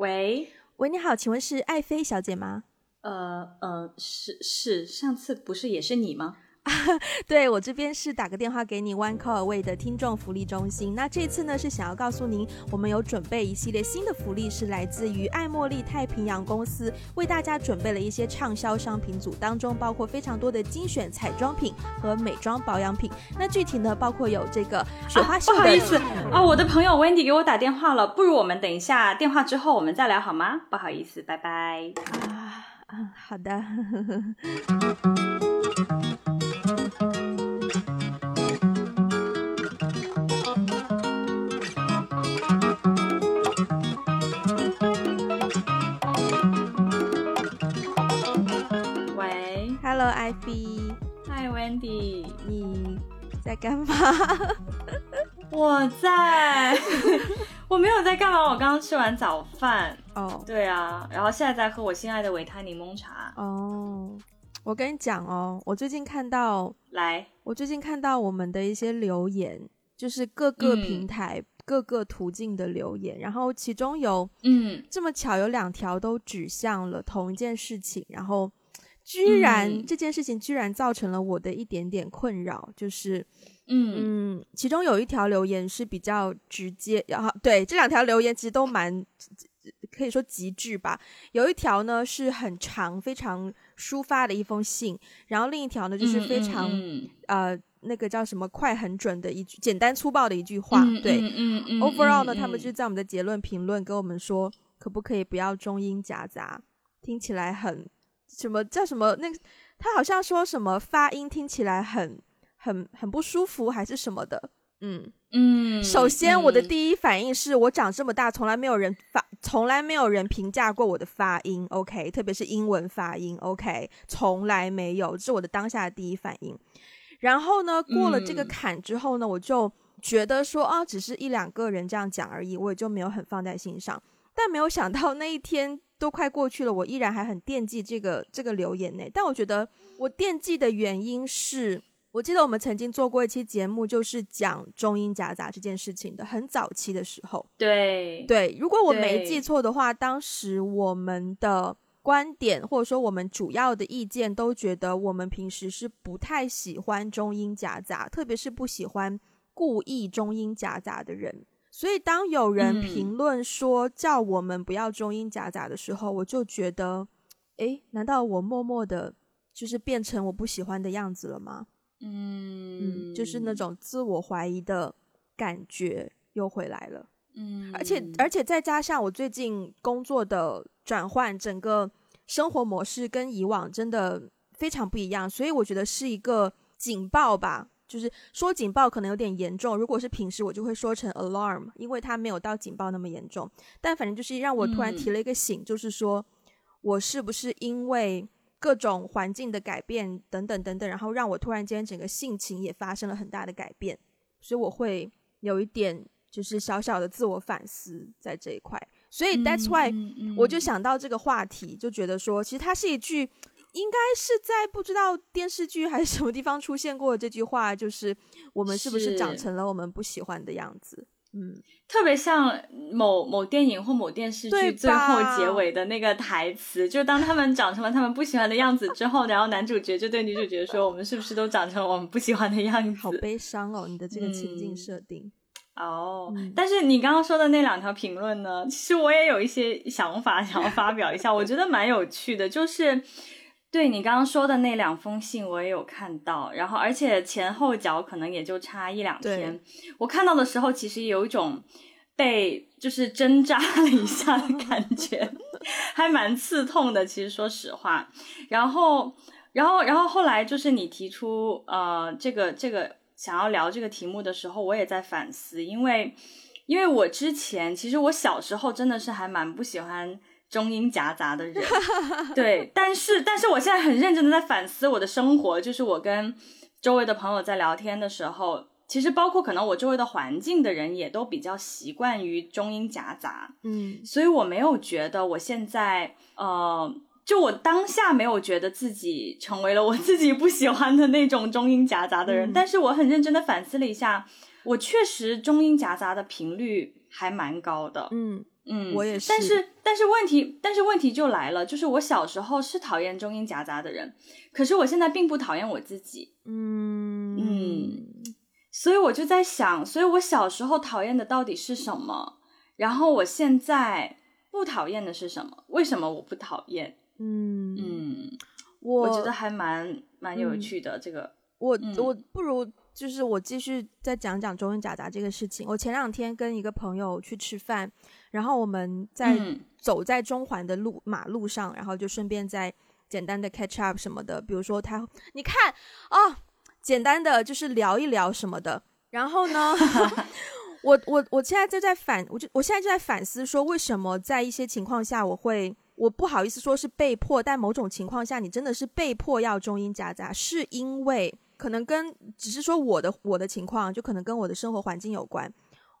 喂喂，你好，请问是爱妃小姐吗？呃呃，是是，上次不是也是你吗？对我这边是打个电话给你 One Call Away 的听众福利中心。那这次呢是想要告诉您，我们有准备一系列新的福利，是来自于爱茉莉太平洋公司为大家准备了一些畅销商品组，当中包括非常多的精选彩妆品和美妆保养品。那具体呢，包括有这个雪花秀的。不好意思啊，我的朋友 Wendy 给我打电话了，不如我们等一下电话之后我们再聊好吗？不好意思，拜拜。啊啊，好的。在干嘛？我在，我没有在干嘛，我刚刚吃完早饭。哦对啊，然后现在在喝我心爱的维他柠檬茶。哦，我跟你讲哦，我最近看到，来，我最近看到我们的一些留言，就是各个嗯平台、各个途径的留言，然后其中有嗯，这么巧有两条都指向了同一件事情，然后居然、嗯。这件事情居然造成了我的一点点困扰，就是嗯。嗯，其中有一条留言是比较直接，然后对这两条留言其实都蛮可以说极致吧。有一条呢是很长、非常抒发的一封信，然后另一条呢就是非常、嗯呃那个叫什么快很准的一句简单粗暴的一句话。嗯对、嗯嗯嗯 o v e r a l l 呢，嗯他们就在我们的结论评论跟我们说，可不可以不要中英夹杂，听起来很什么叫什么那个他好像说什么发音听起来很很很不舒服还是什么的。嗯，嗯，首先我的嗯第一反应是我长这么大从来没有人发，从来没有人评价过我的发音，OK，特别是英文发音，OK，从来没有，这是我的当下的第一反应。然后呢，过了这个嗯坎之后呢，我就觉得说啊，只是一两个人这样讲而已，我也就没有很放在心上。但没有想到那一天都快过去了，我依然还很惦记这个这个留言呢。但我觉得我惦记的原因是，我记得我们曾经做过一期节目，就是讲中英夹杂这件事情的，很早期的时候。对对，如果我没记错的话，当时我们的观点或者说我们主要的意见都觉得，我们平时是不太喜欢中英夹杂，特别是不喜欢故意中英夹杂的人。所以当有人嗯评论说叫我们不要中英夹杂的时候，我就觉得，诶，难道我默默的，就是变成我不喜欢的样子了吗？嗯嗯，就是那种自我怀疑的感觉又回来了。嗯，而且而且再加上我最近工作的转换，整个生活模式跟以往真的非常不一样，所以我觉得是一个警报吧。就是说警报可能有点严重，如果是平时我就会说成 alarm，因为它没有到警报那么严重。但反正就是让我突然提了一个醒，就是说我是不是因为各种环境的改变等等等等，然后让我突然间整个性情也发生了很大的改变，所以我会有一点就是小小的自我反思在这一块。所以 that's why、嗯我就想到这个话题，就觉得说，其实它是一句应该是在不知道电视剧还是什么地方出现过这句话，就是我们是不是长成了我们不喜欢的样子？嗯，特别像某某电影或某电视剧最后结尾的那个台词，就当他们长成了他们不喜欢的样子之后，然后男主角就对女主角说：“我们是不是都长成了我们不喜欢的样子？”好悲伤哦，你的这个情境嗯设定。哦，嗯但是你刚刚说的那两条评论呢，其实我也有一些想法想要发表一下，我觉得蛮有趣的，就是。对你刚刚说的那两封信，我也有看到，然后而且前后脚可能也就差一两天。我看到的时候，其实有一种被就是针扎了一下的感觉，还蛮刺痛的。其实说实话，然后，然后，然后后来就是你提出呃这个这个想要聊这个题目的时候，我也在反思，因为因为我之前其实我小时候真的是还蛮不喜欢。中英夹杂的人，对，但是但是我现在很认真的在反思我的生活，就是我跟周围的朋友在聊天的时候，其实包括可能我周围的环境的人也都比较习惯于中英夹杂，嗯。所以我没有觉得我现在呃，就我当下没有觉得自己成为了我自己不喜欢的那种中英夹杂的人，嗯但是我很认真的反思了一下，我确实中英夹杂的频率还蛮高的，嗯嗯，我也是。但是，但是问题，但是问题就来了，就是我小时候是讨厌中英夹杂的人，可是我现在并不讨厌我自己。嗯嗯，所以我就在想，所以我小时候讨厌的到底是什么？然后我现在不讨厌的是什么？为什么我不讨厌？嗯嗯，我我觉得还蛮蛮有趣的。这个，我嗯我不如就是我继续再讲讲中英夹杂这个事情。我前两天跟一个朋友去吃饭，然后我们在嗯走在中环的路马路上，然后就顺便在简单的 catch up 什么的，比如说他，你看啊、简单的就是聊一聊什么的。然后呢，我我我现在就在反，我就我现在就在反思说，为什么在一些情况下我会。我不好意思说是被迫，但某种情况下，你真的是被迫要中英夹杂，是因为可能跟只是说我的我的情况，就可能跟我的生活环境有关。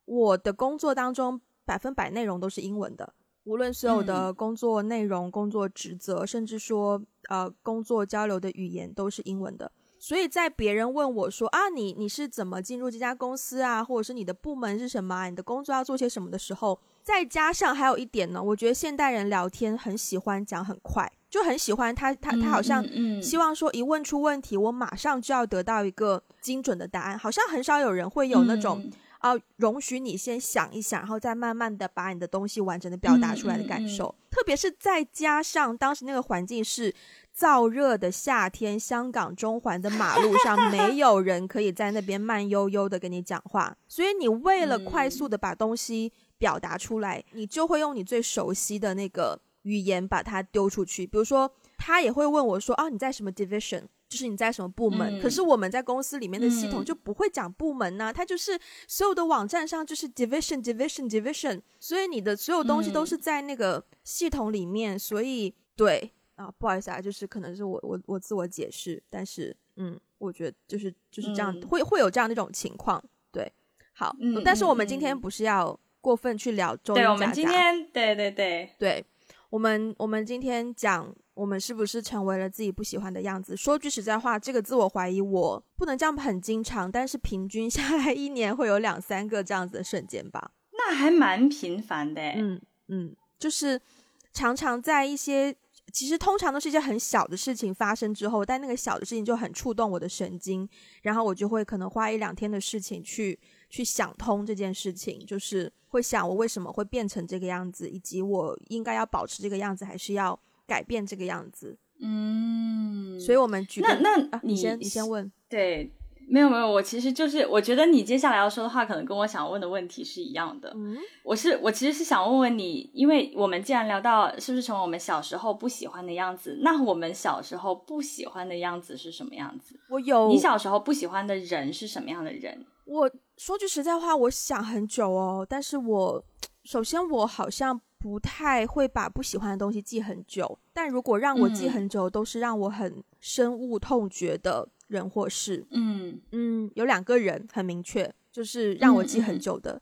我的工作当中百分百内容都是英文的，无论所有的工作内容、工作职责，甚至说呃工作交流的语言都是英文的。所以在别人问我说啊，你你是怎么进入这家公司啊，或者是你的部门是什么啊，你的工作要做些什么？的时候，再加上还有一点呢，我觉得现代人聊天很喜欢讲很快，就很喜欢他他他好像嗯，希望说一问出问题，我马上就要得到一个精准的答案，好像很少有人会有那种嗯啊、容许你先想一想，然后再慢慢的把你的东西完整的表达出来的感受。特别是再加上当时那个环境是燥热的夏天，香港中环的马路上 没有人可以在那边慢悠悠的跟你讲话，所以你为了快速的把东西表达出来，你就会用你最熟悉的那个语言把它丢出去。比如说，他也会问我说：“啊，你在什么 division？” 就是你在什么部门？嗯。可是我们在公司里面的系统嗯。就不会讲部门呐、它就是所有的网站上就是 division division division，所以你的所有东西都嗯。是在那个系统里面，所以对啊，不好意思啊，就是可能是我我我自我解释，但是嗯，我觉得就是就是这样，嗯。会会有这样的一种情况，对，好，嗯。但是我们嗯今天嗯。不是要过分去聊中对，我们今天对对对，对我们，我们今天讲我们是不是成为了自己不喜欢的样子。说句实在话，这个自我怀疑我不能这样很经常，但是平均下来一年会有两三个这样子的瞬间吧。那还蛮频繁的。嗯嗯，就是常常在一些其实通常都是一些很小的事情发生之后，但那个小的事情就很触动我的神经，然后我就会可能花一两天的事情去去想通这件事情，就是会想我为什么会变成这个样子，以及我应该要保持这个样子，还是要改变这个样子。嗯，所以，我们举个那那啊，你先你先问，对，没有没有，我其实就是我觉得你接下来要说的话，可能跟我想问的问题是一样的。嗯我是我其实是想问问你，因为我们既然聊到是不是成为我们小时候不喜欢的样子，那我们小时候不喜欢的样子是什么样子？我有你小时候不喜欢的人是什么样的人？我说句实在话，我想很久哦，但是我首先我好像不太会把不喜欢的东西记很久，但如果让我记嗯很久，都是让我很深恶痛绝的人或事。嗯嗯，有两个人很明确，就是让我记很久的。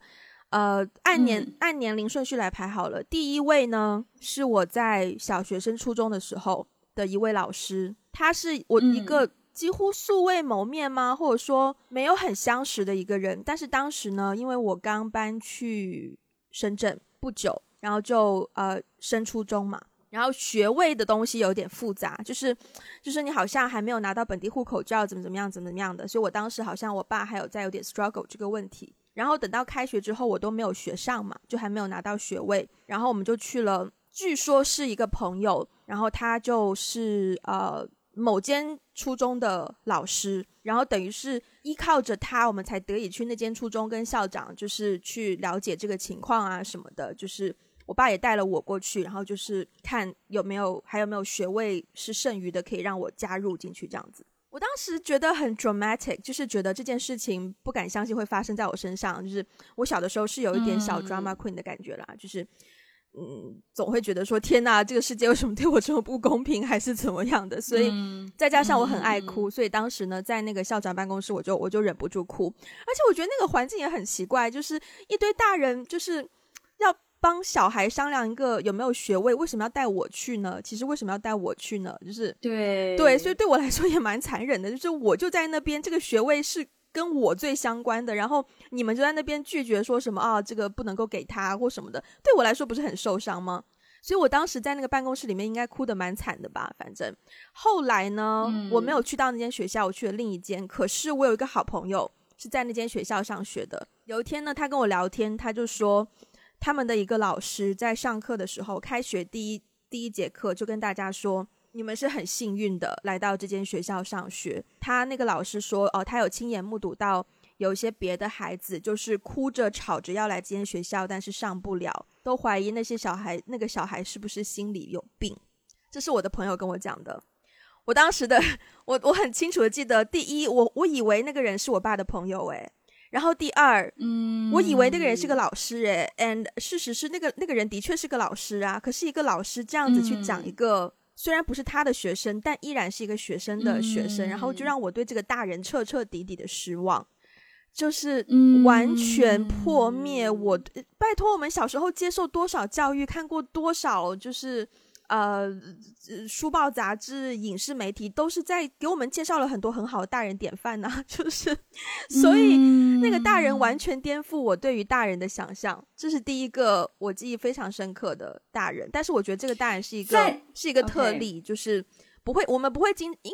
呃，按年、嗯按年龄顺序来排好了。第一位呢，是我在小学升初中的时候的一位老师，他是我一嗯个几乎素未谋面吗？或者说没有很相识的一个人。但是当时呢，因为我刚搬去深圳不久，然后就呃升初中嘛，然后学位的东西有点复杂，就是就是你好像还没有拿到本地户口就要怎么怎么样怎么怎么样的，所以我当时好像我爸还有在有点 struggle 这个问题。然后等到开学之后，我都没有学上嘛，就还没有拿到学位。然后我们就去了，据说是一个朋友，然后他就是呃某间初中的老师，然后等于是依靠着他，我们才得以去那间初中跟校长就是去了解这个情况啊什么的，就是。我爸也带了我过去，然后就是看有没有还有没有学位是剩余的，可以让我加入进去这样子。我当时觉得很 dramatic，就是觉得这件事情不敢相信会发生在我身上。就是我小的时候是有一点小嗯 drama queen 的感觉啦，就是嗯，总会觉得说天哪，这个世界为什么对我这么不公平，还是怎么样的？所以嗯再加上我很爱嗯哭，所以当时呢，在那个校长办公室，我就我就忍不住哭。而且我觉得那个环境也很奇怪，就是一堆大人就是要帮小孩商量一个有没有学位，为什么要带我去呢？其实为什么要带我去呢？就是对对，所以对我来说也蛮残忍的，就是我就在那边，这个学位是跟我最相关的，然后你们就在那边拒绝说什么啊，这个不能够给他或什么的，对我来说不是很受伤吗？所以我当时在那个办公室里面应该哭得蛮惨的吧。反正后来呢，我没有去到那间学校，我去了另一间。可是我有一个好朋友是在那间学校上学的。有一天呢，他跟我聊天，他就说他们的一个老师在上课的时候，开学第一第一节课就跟大家说：“你们是很幸运的来到这间学校上学。”他那个老师说：“哦，他有亲眼目睹到。”有一些别的孩子就是哭着吵着要来这间学校，但是上不了，都怀疑那些小孩那个小孩是不是心里有病。这是我的朋友跟我讲的。我当时的 我我很清楚的记得，第一，我我以为那个人是我爸的朋友，诶，然后第二，嗯，我以为那个人是个老师，诶 a n d 事实是那个那个人的确是个老师啊。可是一个老师这样子去讲一个虽然不是他的学生，但依然是一个学生的学生，然后就让我对这个大人彻彻底底的失望。就是完全破灭我，拜托我们小时候接受多少教育，看过多少，就是呃书报、杂志、影视媒体，都是在给我们介绍了很多很好的大人典范呐。就是，所以那个大人完全颠覆我对于大人的想象，这是第一个我记忆非常深刻的大人。但是我觉得这个大人是一个是一个特例，就是不会，我们不会经应。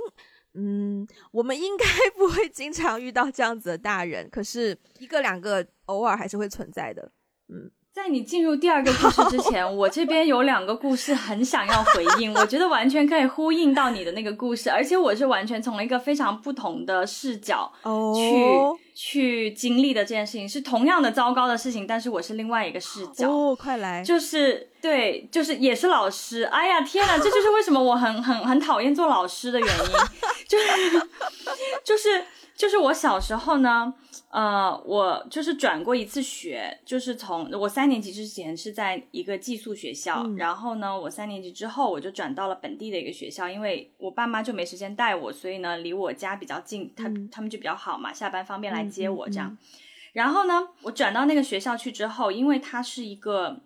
嗯，我们应该 不会经常遇到这样子的大人，可是一个两个偶尔还是会存在的。嗯，在你进入第二个故事之前，我这边有两个故事很想要回应，我觉得完全可以呼应到你的那个故事，而且我是完全从一个非常不同的视角去。去经历的这件事情是同样的糟糕的事情，但是我是另外一个视角。哦，快来！就是对，就是也是老师。哎呀，天哪，这就是为什么我很很很讨厌做老师的原因，就是就是就是我小时候呢。呃，我就是转过一次学，就是从我三年级之前是在一个寄宿学校，然后呢，我三年级之后我就转到了本地的一个学校，因为我爸妈就没时间带我，所以呢，离我家比较近，他他们就比较好嘛，下班方便来接我这样。然后呢，我转到那个学校去之后，因为它是一个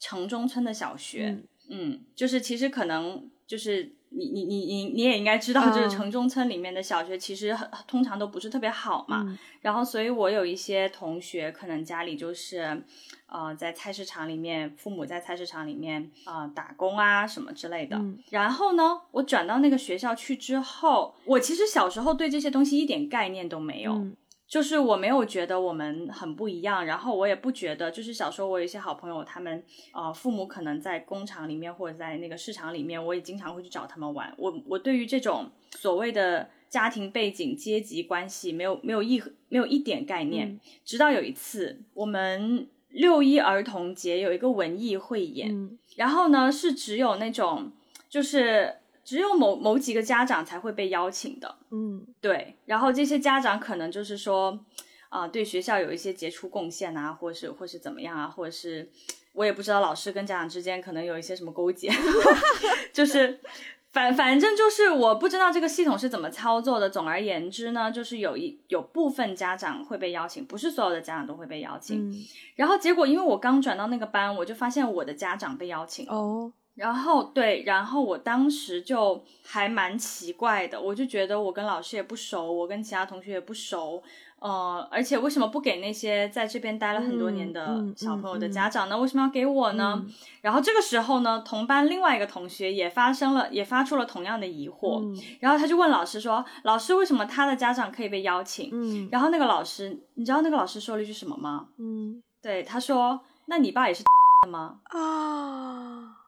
城中村的小学，嗯，就是其实可能就是。你你你你你也应该知道，就是城中村里面的小学其实很通常都不是特别好嘛。然后，所以我有一些同学可能家里就是，呃，在菜市场里面，父母在菜市场里面啊打工啊什么之类的。然后呢，我转到那个学校去之后，我其实小时候对这些东西一点概念都没有。就是我没有觉得我们很不一样，然后我也不觉得，就是小时候我有一些好朋友，他们呃父母可能在工厂里面或者在那个市场里面，我也经常会去找他们玩。我我对于这种所谓的家庭背景、阶级关系没有没有一没有一点概念，直到有一次我们六一儿童节有一个文艺汇演，然后呢是只有那种就是。只有某某几个家长才会被邀请的，嗯，对。然后这些家长可能就是说，啊，对学校有一些杰出贡献啊，或是或是怎么样啊，或者是我也不知道老师跟家长之间可能有一些什么勾结，就是反反正就是我不知道这个系统是怎么操作的。总而言之呢，就是有一有部分家长会被邀请，不是所有的家长都会被邀请。然后结果因为我刚转到那个班，我就发现我的家长被邀请哦。然后对，然后我当时就还蛮奇怪的，我就觉得我跟老师也不熟，我跟其他同学也不熟，呃，而且为什么不给那些在这边待了很多年的小朋友的家长呢？为什么要给我呢？然后这个时候呢，同班另外一个同学也发生了，也发出了同样的疑惑，然后他就问老师说：“老师，为什么他的家长可以被邀请？”嗯，然后那个老师，你知道那个老师说了一句什么吗？嗯，对，他说：“那你爸也是 吗？”啊。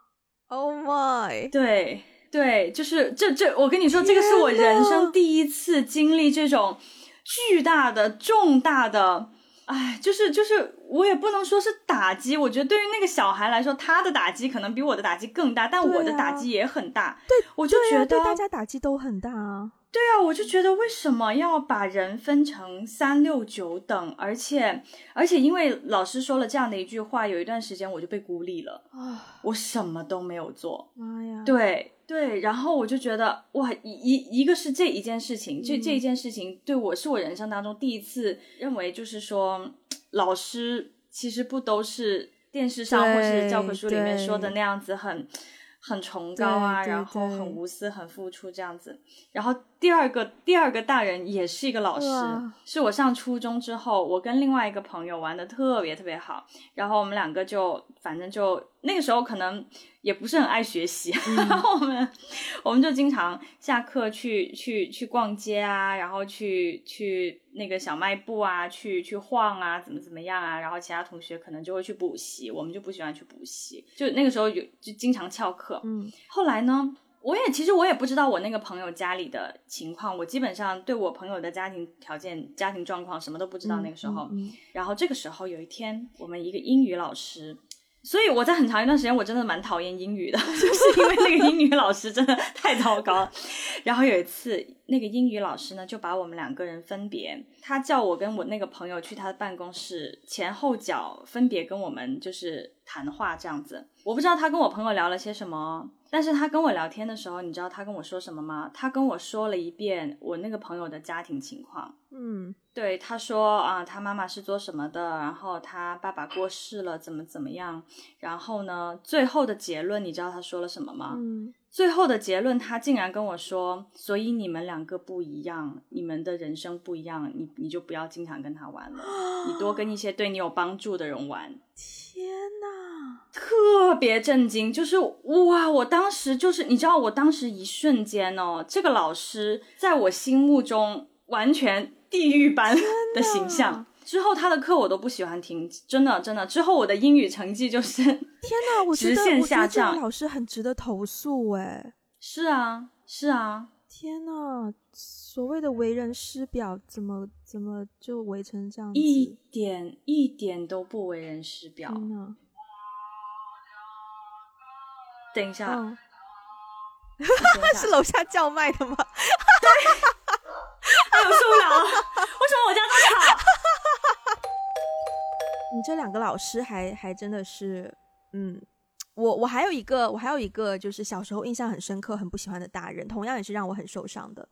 Oh my！对对，就是这这，我跟你说，这个是我人生第一次经历这种巨大的、重大的，哎，就是就是，我也不能说是打击。我觉得对于那个小孩来说，他的打击可能比我的打击更大，但我的打击也很大。对，我就觉得对大家打击都很大啊。对啊，我就觉得为什么要把人分成三六九等？而且而且，因为老师说了这样的一句话，有一段时间我就被孤立了啊，我什么都没有做。妈呀！对对，然后我就觉得哇，一一一个是这一件事情，这这一件事情对我是我人生当中第一次认为，就是说老师其实不都是电视上或是教科书里面说的那样子很。很崇高啊，然后很无私、很付出这样子。然后第第二个第二个大人也是一个老师，是我上初中之后，我跟另外一个朋友玩的特别特别好，然后我们两个就反正就那个时候可能也不是很爱学习，然后我们我们就经常下课去去去逛街啊，然后去去那个小卖部啊，去去晃啊，怎么怎么样啊，然后其他同学可能就会去补习，我们就不喜欢去补习，就那个时候有就经常翘课，嗯。后来呢，我也其实我也不知道我那个朋友家里的情况，我基本上对我朋友的家庭条件、家庭状况什么都不知道。那个时候，嗯嗯然后这个时候有一天，我们一个英语老师。所以我在很长一段时间，我真的蛮讨厌英语的，就是因为那个英语老师真的太糟糕了。然后有一次，那个英语老师呢，就把我们两个人分别，他叫我跟我那个朋友去他的办公室，前后脚分别跟我们就是谈话这样子。我不知道他跟我朋友聊了些什么，但是他跟我聊天的时候，你知道他跟我说什么吗？他跟我说了一遍我那个朋友的家庭情况。嗯对，他说啊，他妈妈是做什么的，然后他爸爸过世了，怎么怎么样，然后呢，最后的结论你知道他说了什么吗？嗯最后的结论，他竟然跟我说，所以你们两个不一样，你们的人生不一样，你你就不要经常跟他玩了，你多跟一些对你有帮助的人玩。天哪！特别震惊，就是哇！我当时就是，你知道，我当时一瞬间哦，这个老师在我心目中完全地狱般 的形象。之后他的课我都不喜欢听，真的真的。之后我的英语成绩就是，天哪！我觉得直线我觉得这下降个老师很值得投诉哎。是啊是啊，天呐，所谓的为人师表，怎么怎么就围成这样子？一点一点都不为人师表。等一下，嗯，等一下 是楼下叫卖的吗？哎，我受不了了，为什么我家这么吵？你这两个老师还还真的是，嗯，我我还有一个，我还有一个就是小时候印象很深刻、很不喜欢的大人，同样也是让我很受伤的。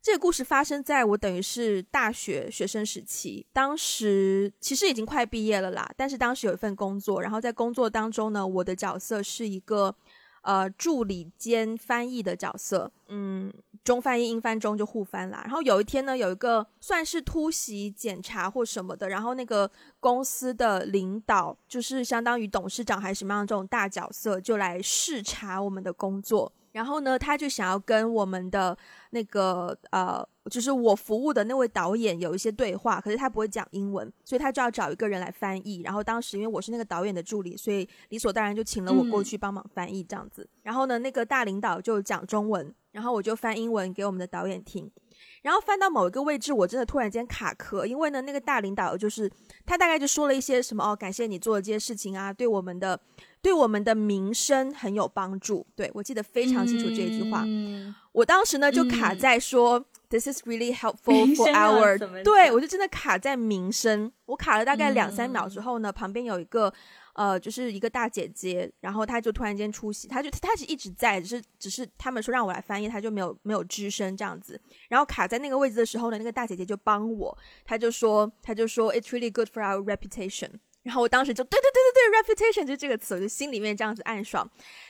这个故事发生在我等于是大学学生时期，当时其实已经快毕业了啦，但是当时有一份工作，然后在工作当中呢，我的角色是一个呃助理兼翻译的角色，嗯，中翻译英翻中就互翻啦。然后有一天呢，有一个算是突袭检查或什么的，然后那个公司的领导就是相当于董事长还是什么样的这种大角色，就来视察我们的工作。然后呢，他就想要跟我们的那个呃，就是我服务的那位导演有一些对话，可是他不会讲英文，所以他就要找一个人来翻译。然后当时因为我是那个导演的助理，所以理所当然就请了我过去帮忙翻译这样子。然后呢，那个大领导就讲中文，然后我就翻英文给我们的导演听。然后翻到某一个位置，我真的突然间卡壳，因为呢，那个大领导就是他大概就说了一些什么哦，感谢你做的这些事情啊，对我们的对我们的名声很有帮助。对我记得非常清楚这一句话。嗯我当时呢就卡在说、This is really helpful for our，对我就真的卡在名声，我卡了大概两三秒嗯之后呢，旁边有一个呃，就是一个大姐姐，然后她就突然间出席，她就她是一直在，只是只是他们说让我来翻译，她就没有没有吱声这样子，然后卡在那个位置的时候呢，那个大姐姐就帮我，她就说她就说 It's really good for our reputation。然后我当时就对对对对对，reputation 就这个词，我就心里面这样子暗爽。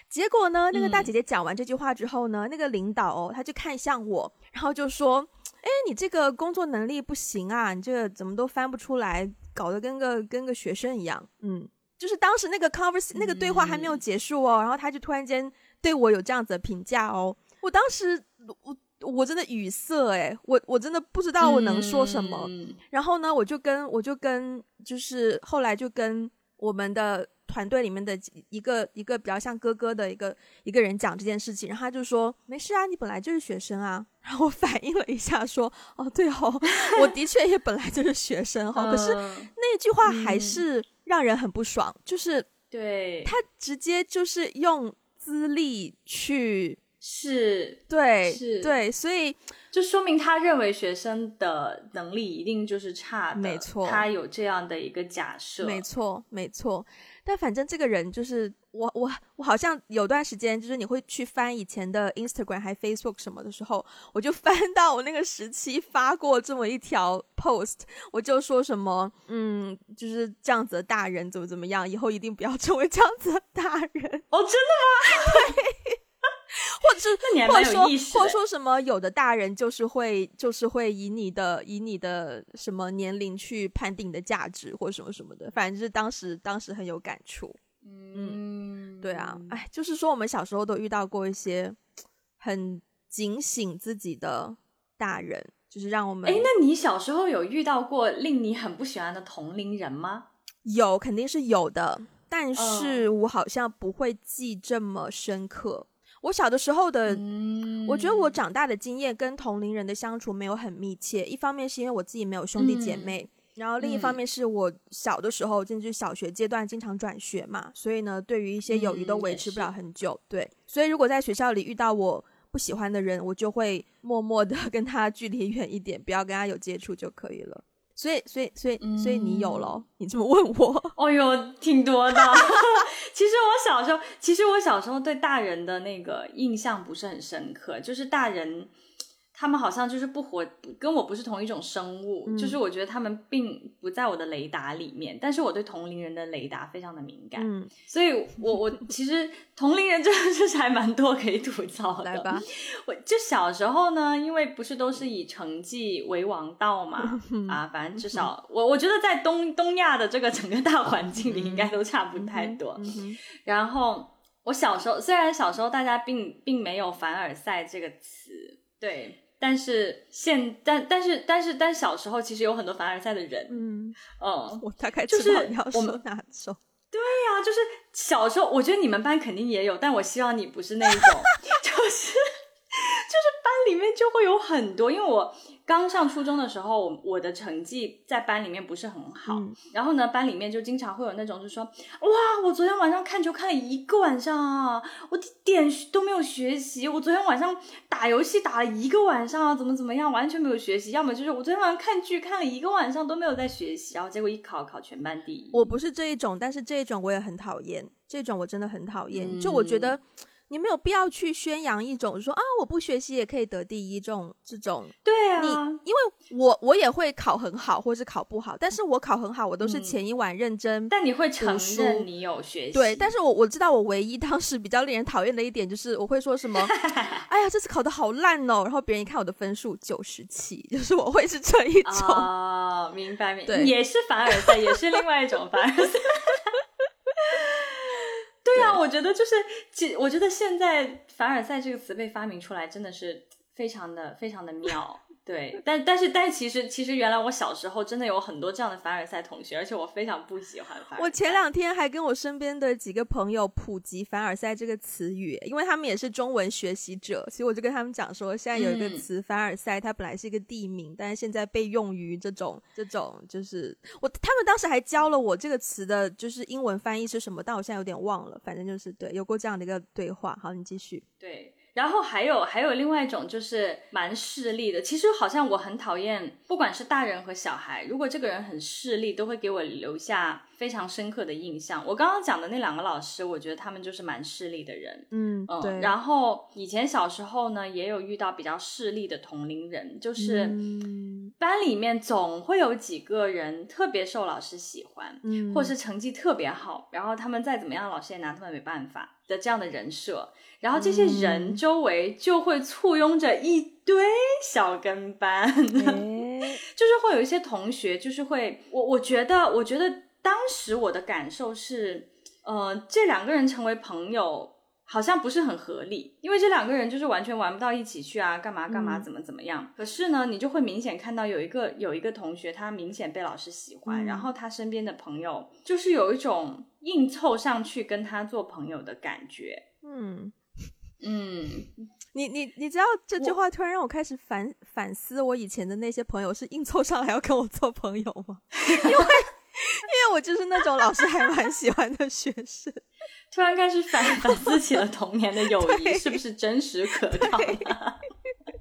结果呢，那个大姐姐讲完这句话之后呢，那个领导哦，他就看向我，然后就说：“哎，你这个工作能力不行啊，你这个怎么都翻不出来，搞得跟个跟个学生一样。”嗯，就是当时那个 converse 那个对话还没有结束哦，然后他就突然间对我有这样子的评价哦，我当时我我真的语塞哎，我我真的不知道我能说什么。嗯然后呢，我就跟我就跟就是后来就跟我们的团队里面的一个一个比较像哥哥的一个一个人讲这件事情，然后他就说没事啊，你本来就是学生啊。然后我反应了一下说，哦对哦，我的确也本来就是学生哈、可是嗯那句话还嗯是让人很不爽，就是对，他直接就是用资历去是对是对，所以就说明他认为学生的能力一定就是差的，没错他有这样的一个假设，没错，没错。但反正这个人就是我，我，我好像有段时间，就是你会去翻以前的 Instagram 还 Facebook 什么的时候，我就 翻到我那个时期发过这么一条 post，我就说什么，嗯，就是这样子的大人怎么怎么样，以后一定不要成为这样子的大人。哦，真的 或者是或者说或者说什么有的大人就是会就是会以你的以你的什么年龄去判定你的价值或什么什么的，反正就是当时当时很有感触。嗯，对啊，哎，就是说我们小时候都遇到过一些很警醒自己的大人，就是让我们哎，那你小时候有遇到过令你很不喜欢的同龄人吗？有肯定是有的，但嗯是我好像不会记这么深刻。我小的时候的，嗯我觉得我长大的经验跟同龄人的相处没有很密切。一方面是因为我自己没有兄弟姐嗯妹，然后另一方嗯面是我小的时候，甚至小学阶段经常转学嘛，所以呢，对于一些友谊都维持不了很久。对，所以如果在学校里遇到我不喜欢的人，我就会默默的 跟他距离远一点，不要跟他有接触就可以了。所以，所以，所以，所以你有嗯咯？你这么问我，哦哟，挺多的。其实我小时候，其实我小时候对大人的那个印象不是很深刻，就是大人他们好像就是不活，跟我不是同一种生物，嗯就是我觉得他们并不在我的雷达里面，但是我对同龄人的雷达非常的敏感，嗯，所以我我其实同龄人真的就是还蛮多可以吐槽的。来吧，我就小时候呢，因为不是都是以成绩为王道嘛，啊，反正至少我我觉得在东东亚的这个整个大环境里，应该都差不太多。然后我小时候，虽然小时候大家并并没有凡尔赛这个词，对。但是现但但是但是但小时候其实有很多凡尔赛的人，嗯，嗯，我大概就是知道你要我说们哪种。对呀、就是小时候，我觉得你们班肯定也有，但我希望你不是那一种，就是里面就会有很多，因为我刚上初中的时候，我我的成绩在班里面不是很好，嗯然后呢，班里面就经常会有那种，就说哇，我昨天晚上看球看了一个晚上啊，我一点都没有学习，我昨天晚上打游戏打了一个晚上啊，怎么怎么样，完全没有学习，要么就是我昨天晚上看剧看了一个晚上都没有在学习，然后结果一考考全班第一。我不是这一种，但是这一种我也很讨厌，这种我真的很讨厌。就我觉嗯得你没有必要去宣扬一种说啊，我不学习也可以得第一这种这种。对啊，你因为我我也会考很好，或是考不好，但是我考很好，我都是嗯前一晚认真。但你会承认你有学习，对，但是我我知道我唯一当时比较令人讨厌的一点就是我会说什么，哎呀，这次考的好烂哦，然后别人一看我的分数九十七，就是我会是这一种。哦，明白明白，对也是凡尔赛，也是另外一种凡尔赛。对啊，我觉得就是，其我觉得现在凡尔赛这个词被发明出来，真的是非常的非常的妙。对，但但是但其实其实原来我小时候真的有很多这样的凡尔赛同学，而且我非常不喜欢凡尔赛。我前两天还跟我身边的几个朋友普及“凡尔赛”这个词语，因为他们也是中文学习者，所以我就跟他们讲说，现在有一个嗯词“凡尔赛”，它本来是一个地名，但是现在被用于这种这种，就是我他们当时还教了我这个词的，就是英文翻译是什么，但我现在有点忘了，反正就是对，有过这样的一个对话。好，你继续。对，然后还有还有另外一种就是蛮势利的。其实好像我很讨厌，不管是大人和小孩，如果这个人很势利，都会给我留下非常深刻的印象。我刚刚讲的那两个老师，我觉得他们就是蛮势利的人。嗯，嗯，对。然后以前小时候呢，也有遇到比较势利的同龄人，就是嗯班里面总会有几个人特别受老师喜欢，嗯，或是成绩特别好，然后他们再怎么样，老师也拿他们没办法的这样的人设。然后这些人嗯周围就会簇拥着一堆小跟班，诶就是会有一些同学，就是会我我觉得，我觉得当时我的感受是，呃，这两个人成为朋友好像不是很合理，因为这两个人就是完全玩不到一起去啊，干嘛干嘛，嗯怎么怎么样。可是呢，你就会明显看到有一个有一个同学，他明显被老师喜欢，嗯然后他身边的朋友就是有一种硬凑上去跟他做朋友的感觉。嗯。嗯，你你你知道这句话突然让我开始反反思，我以前的那些朋友是硬凑上来要跟我做朋友吗？因为因为我就是那种老师还蛮喜欢的学生。突然开始反反思起了童年的友 谊是不是真实可靠的。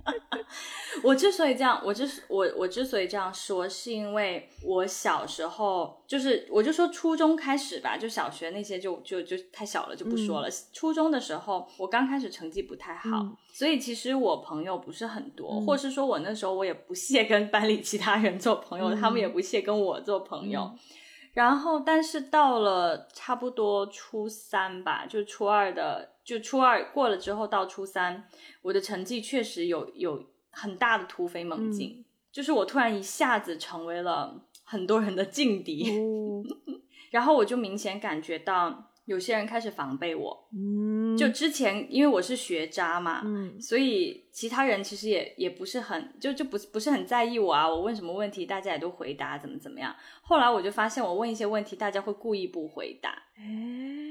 我之所以这样，我之我我之所以这样说，是因为我小时候就是，我就说初中开始吧，就小学那些就就就太小了，就不说了。初中的时候，我刚开始成绩不太好，嗯所以其实我朋友不是很多，嗯或是说我那时候我也不屑跟班里其他人做朋友，嗯他们也不屑跟我做朋友。嗯然后，但是到了差不多初三吧，就初二的就初二过了之后到初三，我的成绩确实有有很大的突飞猛进，就是我突然一下子成为了很多人的劲敌，然后我就明显感觉到有些人开始防备我。嗯，就之前因为我是学渣嘛，嗯所以其他人其实也也不是很就就不不是很在意我啊，我问什么问题大家也都回答怎么怎么样。后来我就发现我问一些问题，大家会故意不回答，哎，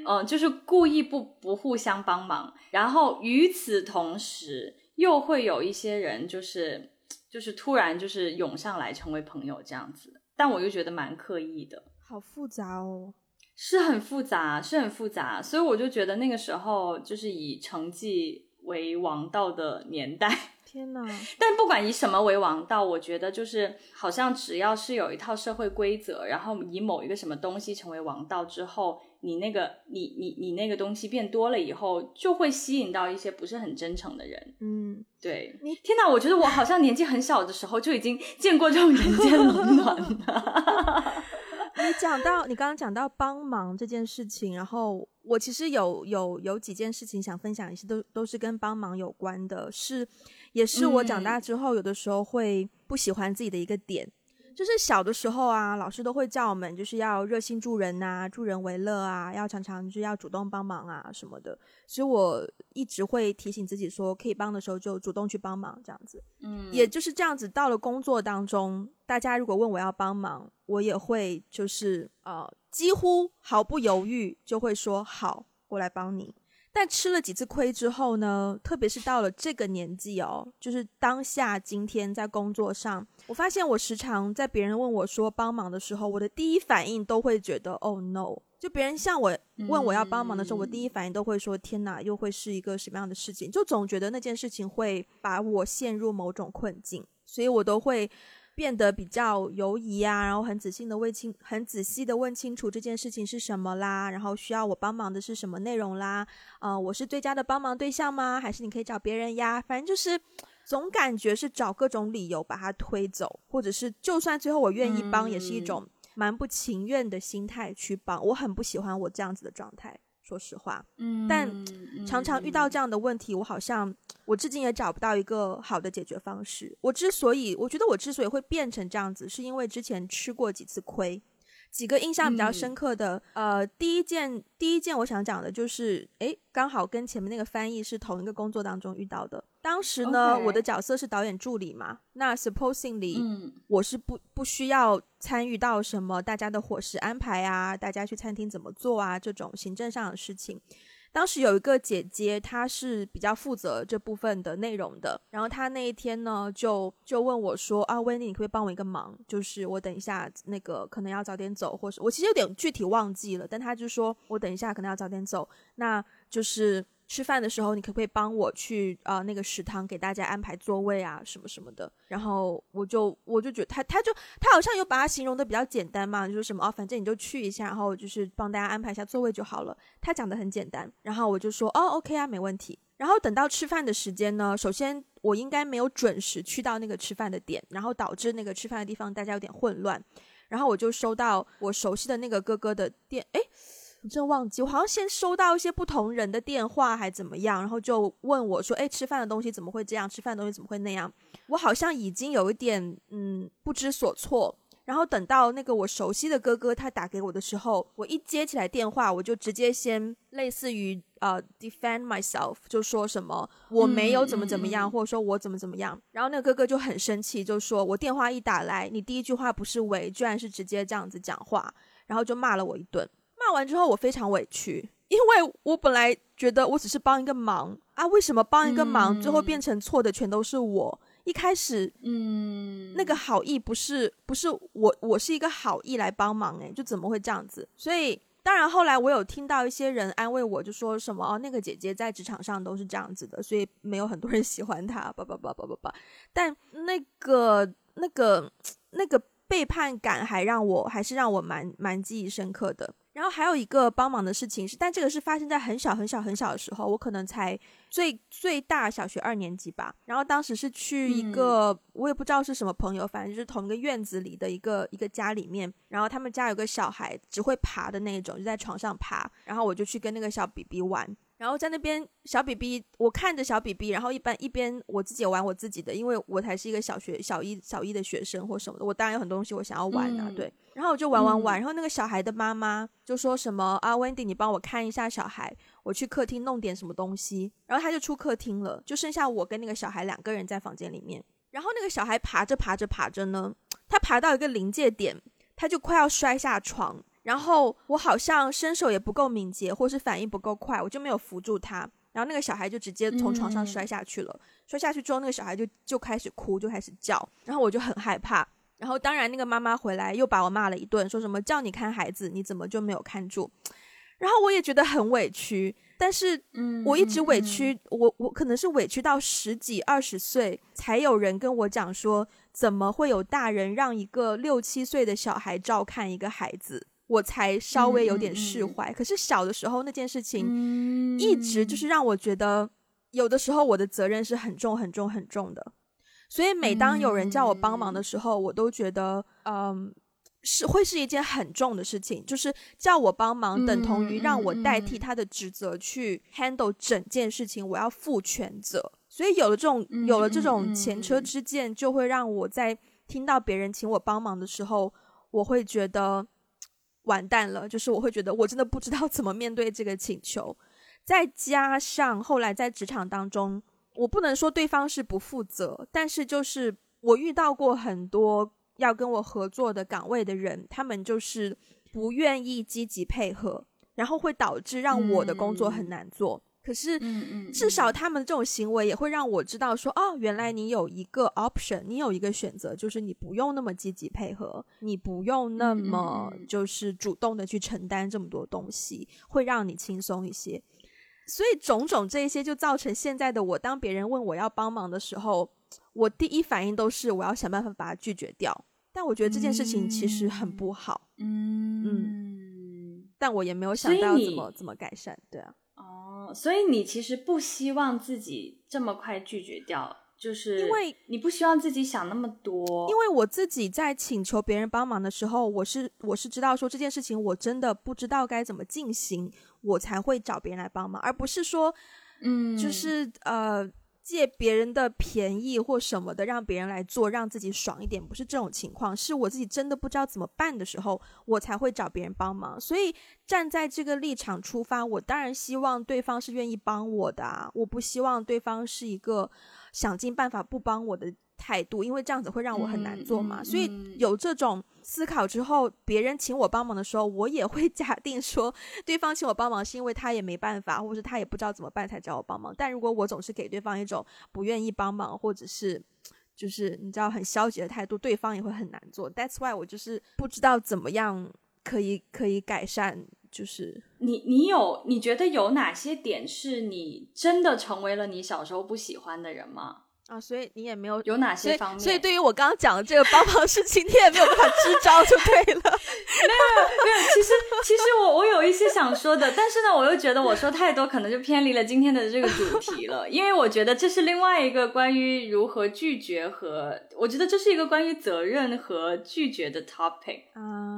嗯、就是故意不不互相帮忙。然后与此同时，又会有一些人就是就是突然就是涌上来成为朋友这样子，但我又觉得蛮刻意的。好复杂哦。是很复杂，是很复杂，所以我就觉得那个时候就是以成绩为王道的年代。天哪，但不管以什么为王道，我觉得就是好像只要是有一套社会规则，然后以某一个什么东西成为王道之后，你那个你你你那个东西变多了以后，就会吸引到一些不是很真诚的人。嗯，对，你天哪，我觉得我好像年纪很小的时候就已经见过这种人间冷暖了。你讲到你刚刚讲到帮忙这件事情，然后我其实有有有几件事情想分享一些，都都是跟帮忙有关的，是也是我长大之后有的时候会不喜欢自己的一个点。就是小的时候啊，老师都会叫我们就是要热心助人呐、助人为乐啊，要常常就是要主动帮忙啊什么的。所以我一直会提醒自己说，可以帮的时候就主动去帮忙，这样子。嗯，也就是这样子，到了工作当中，大家如果问我要帮忙，我也会就是呃，几乎毫不犹豫就会说好，我来帮你。但吃了几次亏之后呢，特别是到了这个年纪哦，就是当下今天在工作上，我发现我时常在别人问我说帮忙的时候，我的第一反应都会觉得 oh no，就别人向我问我要帮忙的时候，我第一反应都会说天哪，又会是一个什么样的事情？就总觉得那件事情会把我陷入某种困境，所以我都会变得比较犹疑啊，然后很仔细的问清，很仔细的问清楚这件事情是什么啦，然后需要我帮忙的是什么内容啦，呃，我是最佳的帮忙对象吗？还是你可以找别人呀？反正就是总感觉是找各种理由把他推走，或者是就算最后我愿意帮，也是一种蛮不情愿的心态去帮。我很不喜欢我这样子的状态，说实话。嗯，但嗯常常遇到这样的问题，我好像我至今也找不到一个好的解决方式。我之所以，我觉得我之所以会变成这样子，是因为之前吃过几次亏。几个印象比较深刻的，呃，第一件，第一件我想讲的就是，诶，刚好跟前面那个翻译是同一个工作当中遇到的。当时呢我的角色是导演助理嘛，那 supposingly，、嗯我是不不需要参与到什么大家的伙食安排啊，大家去餐厅怎么做啊这种行政上的事情。当时有一个姐姐，她是比较负责这部分的内容的。然后她那一天呢，就就问我说：“啊，温妮，你可不可以帮我一个忙？就是我等一下那个可能要早点走，或是我其实有点具体忘记了，但她就说我等一下可能要早点走，那就是吃饭的时候，你可不可以帮我去呃那个食堂给大家安排座位啊什么什么的？然后我就我就觉得他他就他好像有把它形容的比较简单嘛，就是什么哦，反正你就去一下，然后就是帮大家安排一下座位就好了。他讲的很简单，然后我就说哦，OK 啊，没问题。然后等到吃饭的时间呢，首先我应该没有准时去到那个吃饭的点，然后导致那个吃饭的地方大家有点混乱。然后我就收到我熟悉的那个哥哥的电，诶，我真忘记，我好像先收到一些不同人的电话，还怎么样，然后就问我说：“哎，吃饭的东西怎么会这样？吃饭的东西怎么会那样？”我好像已经有一点嗯不知所措。然后等到那个我熟悉的哥哥他打给我的时候，我一接起来电话，我就直接先类似于呃 defend myself，就说什么我没有怎么怎么样，或者说我怎么怎么样。然后那个哥哥就很生气，就说我电话一打来，你第一句话不是喂，居然是直接这样子讲话，然后就骂了我一顿。骂完之后，我非常委屈，因为我本来觉得我只是帮一个忙啊，为什么帮一个忙，嗯最后变成错的全都是我？一开始嗯，那个好意不是不是我，我是一个好意来帮忙，诶，就怎么会这样子？所以当然后来我有听到一些人安慰我，就说什么哦，那个姐姐在职场上都是这样子的，所以没有很多人 喜欢她，叭叭叭叭叭叭。但那个那个 那个背叛感还让我还是让我蛮蛮记忆深刻的。然后还有一个帮忙的事情是，但这个是发生在很小很小很小的时候，我可能才最最大小学二年级吧。然后当时是去一个、我也不知道是什么朋友，反正就是同一个院子里的一个一个家里面。然后他们家有个小孩只会爬的那种，就在床上爬。然后我就去跟那个小 BB 玩。然后在那边小 B B，我看着小 B B，然后一般一边我自己玩我自己的，因为我才是一个小学小一小一的学生或什么的，我当然有很多东西我想要玩啊，对。然后我就玩玩玩，然后那个小孩的妈妈就说什么啊，Wendy，你帮我看一下小孩，我去客厅弄点什么东西。然后他就出客厅了，就剩下我跟那个小孩两个人在房间里面。然后那个小孩爬着爬着爬着呢，他爬到一个临界点，他就快要摔下床。然后我好像身手也不够敏捷，或是反应不够快，我就没有扶住他。然后那个小孩就直接从床上摔下去了。摔下去之后，那个小孩就就开始哭，就开始叫。然后我就很害怕。然后当然那个妈妈回来又把我骂了一顿，说什么叫你看孩子，你怎么就没有看住？然后我也觉得很委屈。但是，我一直委屈，我我可能是委屈到十几二十岁才有人跟我讲说，怎么会有大人让一个六七岁的小孩照看一个孩子？我才稍微有点释怀。可是小的时候那件事情，一直就是让我觉得，有的时候我的责任是很重、很重、很重的。所以每当有人叫我帮忙的时候，我都觉得，嗯，是会是一件很重的事情。就是叫我帮忙，等同于让我代替他的职责去 handle 整件事情，我要负全责。所以有了这种有了这种前车之鉴，就会让我在听到别人请我帮忙的时候，我会觉得。完蛋了，就是我会觉得我真的不知道怎么面对这个请求，再加上后来在职场当中，我不能说对方是不负责，但是就是我遇到过很多要跟我合作的岗位的人，他们就是不愿意积极配合，然后会导致让我的工作很难做。可是，至少他们这种行为也会让我知道，说哦，原来你有一个 option，你有一个选择，就是你不用那么积极配合，你不用那么就是主动的去承担这么多东西，会让你轻松一些。所以种种这些就造成现在的我，当别人问我要帮忙的时候，我第一反应都是我要想办法把它拒绝掉。但我觉得这件事情其实很不好，嗯嗯，但我也没有想到怎么怎么改善，对啊。所以你其实不希望自己这么快拒绝掉，就是因为你不希望自己想那么多。因为我自己在请求别人帮忙的时候，我是我是知道说这件事情我真的不知道该怎么进行，我才会找别人来帮忙，而不是说，嗯，就是呃。借别人的便宜或什么的，让别人来做，让自己爽一点，不是这种情况。是我自己真的不知道怎么办的时候，我才会找别人帮忙。所以站在这个立场出发，我当然希望对方是愿意帮我的啊！我不希望对方是一个想尽办法不帮我的。态度，因为这样子会让我很难做嘛，所以有这种思考之后，别人请我帮忙的时候，我也会 假定说，对方请我帮忙是因为他也没办法，或者是他也不知道怎么办才找我帮忙。但如果我总是给对方一种不愿意帮忙，或者是就是你知道很消极的态度，对方也会很难做。That's why 我就是不知道怎么样可以可以改善。就是你你有你觉得有哪些点是你真的成为了你小时候不喜欢的人吗？啊，所以你也没有有哪些方面？所以对于我刚刚讲的这个帮忙事情，你也没有办法支招就对了。没有没有，其实其实我我有一些想说的，但是呢，我又觉得我说太多可能就偏离了今天的这个主题了，因为我觉得这是另外一个关于如何拒绝和我觉得这是一个关于责任和拒绝的 topic 啊，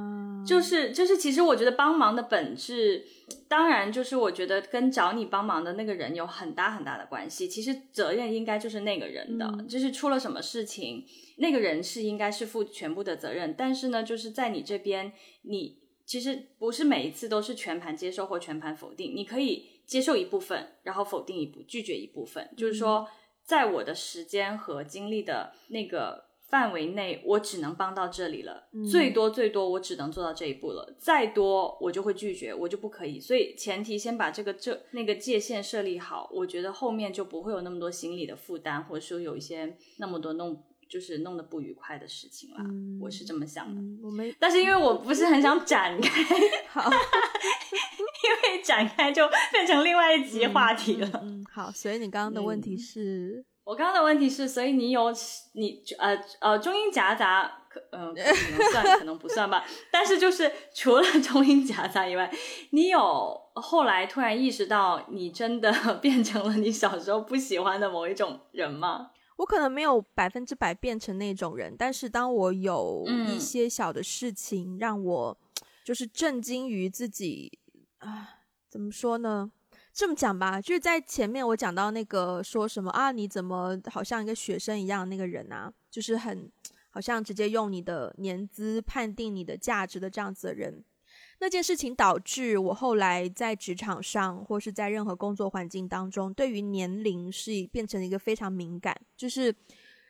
就是就是其实我觉得帮忙的本质。当然，就是我觉得跟找你帮忙的那个人有很大很大的关系。其实责任应该就是那个人的，就是出了什么事情，那个人是应该是负全部的责任。但是呢，就是在你这边，你其实不是每一次都是全盘接受或全盘否定，你可以接受一部分，然后否定一部，拒绝一部分。就是说，在我的时间和精力的那个。范围内，我只能帮到这里了，最多最多我只能做到这一步了，再多我就会拒绝，我就不可以。所以前提先把这个这那个界限设立好，我觉得后面就不会有那么多心理的负担，或者说有一些那么多弄就是弄得不愉快的事情了。我是这么想的。我没，但是因为我不是很想展开，好，因为展开就变成另外一集话题了。嗯，好，所以你刚刚的问题是。我刚刚的问题是，所以你有你呃呃中英夹杂，可嗯可能算可能不算吧。但是就是除了中英夹杂以外，你有后来突然意识到你真的 变成了你小时候不喜欢的某一种人吗？我可能没有百分之百变成那种人，但是当我有一些小的事情让我就是震惊于自己啊，怎么说呢？这么讲吧，就是在前面我讲到那个说什么啊，你怎么好像一个学生一样那个人啊，就是很好像直接用你的年资判定你的价值的这样子的人。那件事情导致我后来在职场上或是在任何工作环境当中，对于年龄是变成了一个非常敏感。就是